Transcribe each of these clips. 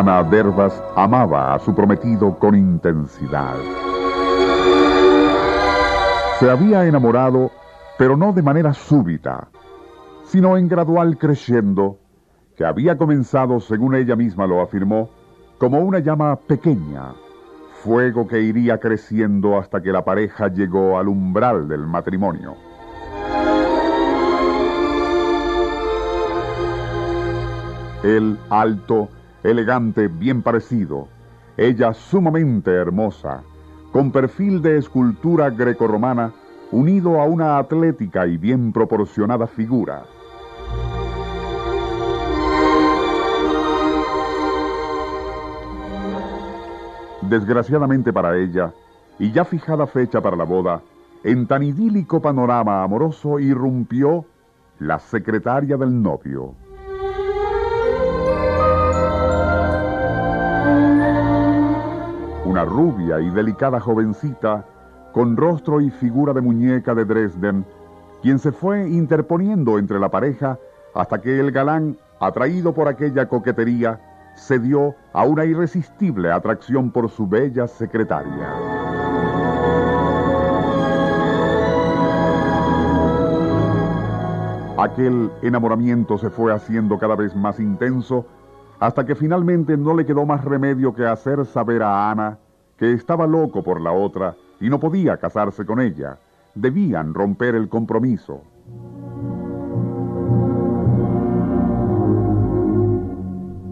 Dervas amaba a su prometido con intensidad. Se había enamorado, pero no de manera súbita, sino en gradual creciendo, que había comenzado, según ella misma lo afirmó, como una llama pequeña, fuego que iría creciendo hasta que la pareja llegó al umbral del matrimonio. Él alto, elegante, bien parecido, ella sumamente hermosa, con perfil de escultura grecorromana, unido a una atlética y bien proporcionada figura. Desgraciadamente para ella, y ya fijada fecha para la boda, en tan idílico panorama amoroso irrumpió la secretaria del novio. Y delicada jovencita, con rostro y figura de muñeca de Dresden, quien se fue interponiendo entre la pareja hasta que el galán, atraído por aquella coquetería, cedió a una irresistible atracción por su bella secretaria. Aquel enamoramiento se fue haciendo cada vez más intenso hasta que finalmente no le quedó más remedio que hacer saber a Ana que estaba loco por la otra y no podía casarse con ella. Debían romper el compromiso.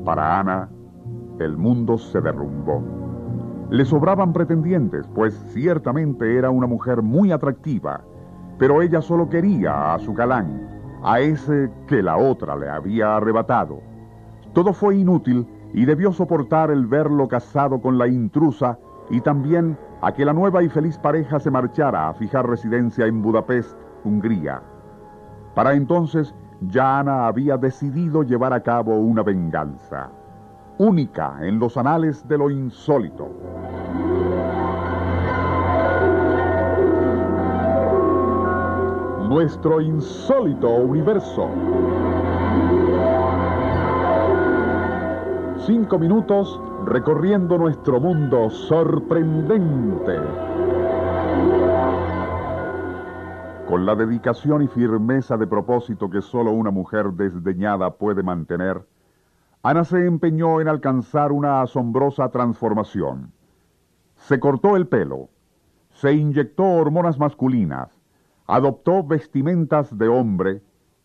Para Ana, el mundo se derrumbó. Le sobraban pretendientes, pues ciertamente era una mujer muy atractiva, pero ella solo quería a su galán, a ese que la otra le había arrebatado. Todo fue inútil y debió soportar el verlo casado con la intrusa y también a que la nueva y feliz pareja se marchara a fijar residencia en Budapest, Hungría. Para entonces, ya Ana había decidido llevar a cabo una venganza, única en los anales de lo insólito. Nuestro insólito universo. Cinco minutos recorriendo nuestro mundo sorprendente. Con la dedicación y firmeza de propósito que solo una mujer desdeñada puede mantener, Ana se empeñó en alcanzar una asombrosa transformación. Se cortó el pelo, se inyectó hormonas masculinas, adoptó vestimentas de hombre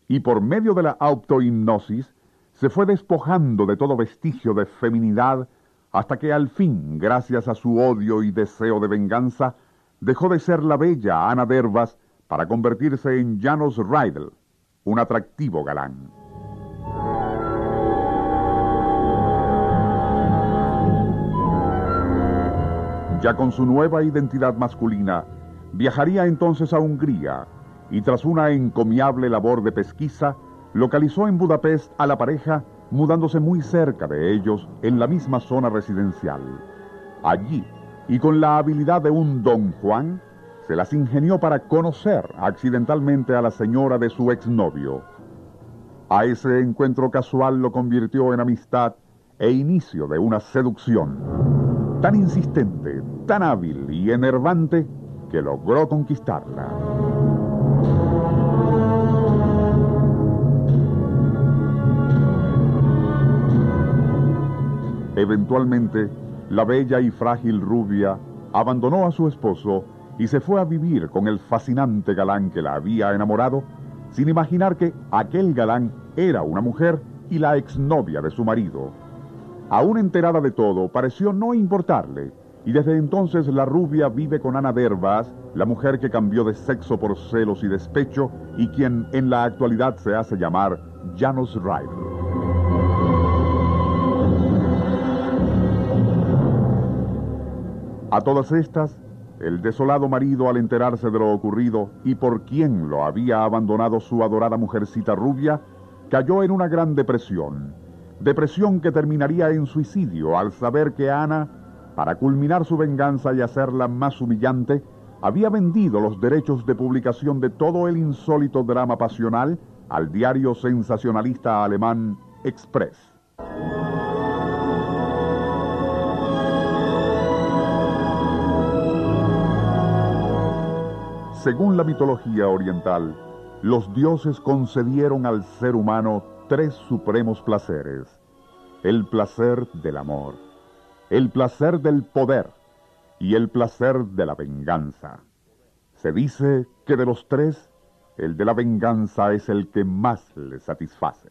y por medio de la autohipnosis se fue despojando de todo vestigio de feminidad hasta que al fin, gracias a su odio y deseo de venganza, dejó de ser la bella Ana Dervas para convertirse en Janos Rydell, un atractivo galán. Ya con su nueva identidad masculina, viajaría entonces a Hungría y tras una encomiable labor de pesquisa, localizó en Budapest a la pareja mudándose muy cerca de ellos en la misma zona residencial. Allí, y con la habilidad de un don Juan, se las ingenió para conocer accidentalmente a la señora de su exnovio. A ese encuentro casual lo convirtió en amistad e inicio de una seducción tan insistente, tan hábil y enervante que logró conquistarla. Eventualmente, la bella y frágil rubia abandonó a su esposo y se fue a vivir con el fascinante galán que la había enamorado, sin imaginar que aquel galán era una mujer y la exnovia de su marido. Aún enterada de todo, pareció no importarle, y desde entonces la rubia vive con Ana Dervas, la mujer que cambió de sexo por celos y despecho y quien en la actualidad se hace llamar Janos Ryder. A todas estas, el desolado marido al enterarse de lo ocurrido y por quién lo había abandonado su adorada mujercita rubia, cayó en una gran depresión. Depresión que terminaría en suicidio al saber que Ana, para culminar su venganza y hacerla más humillante, había vendido los derechos de publicación de todo el insólito drama pasional al diario sensacionalista alemán Express. Según la mitología oriental, los dioses concedieron al ser humano tres supremos placeres. El placer del amor, el placer del poder y el placer de la venganza. Se dice que de los tres, el de la venganza es el que más le satisface.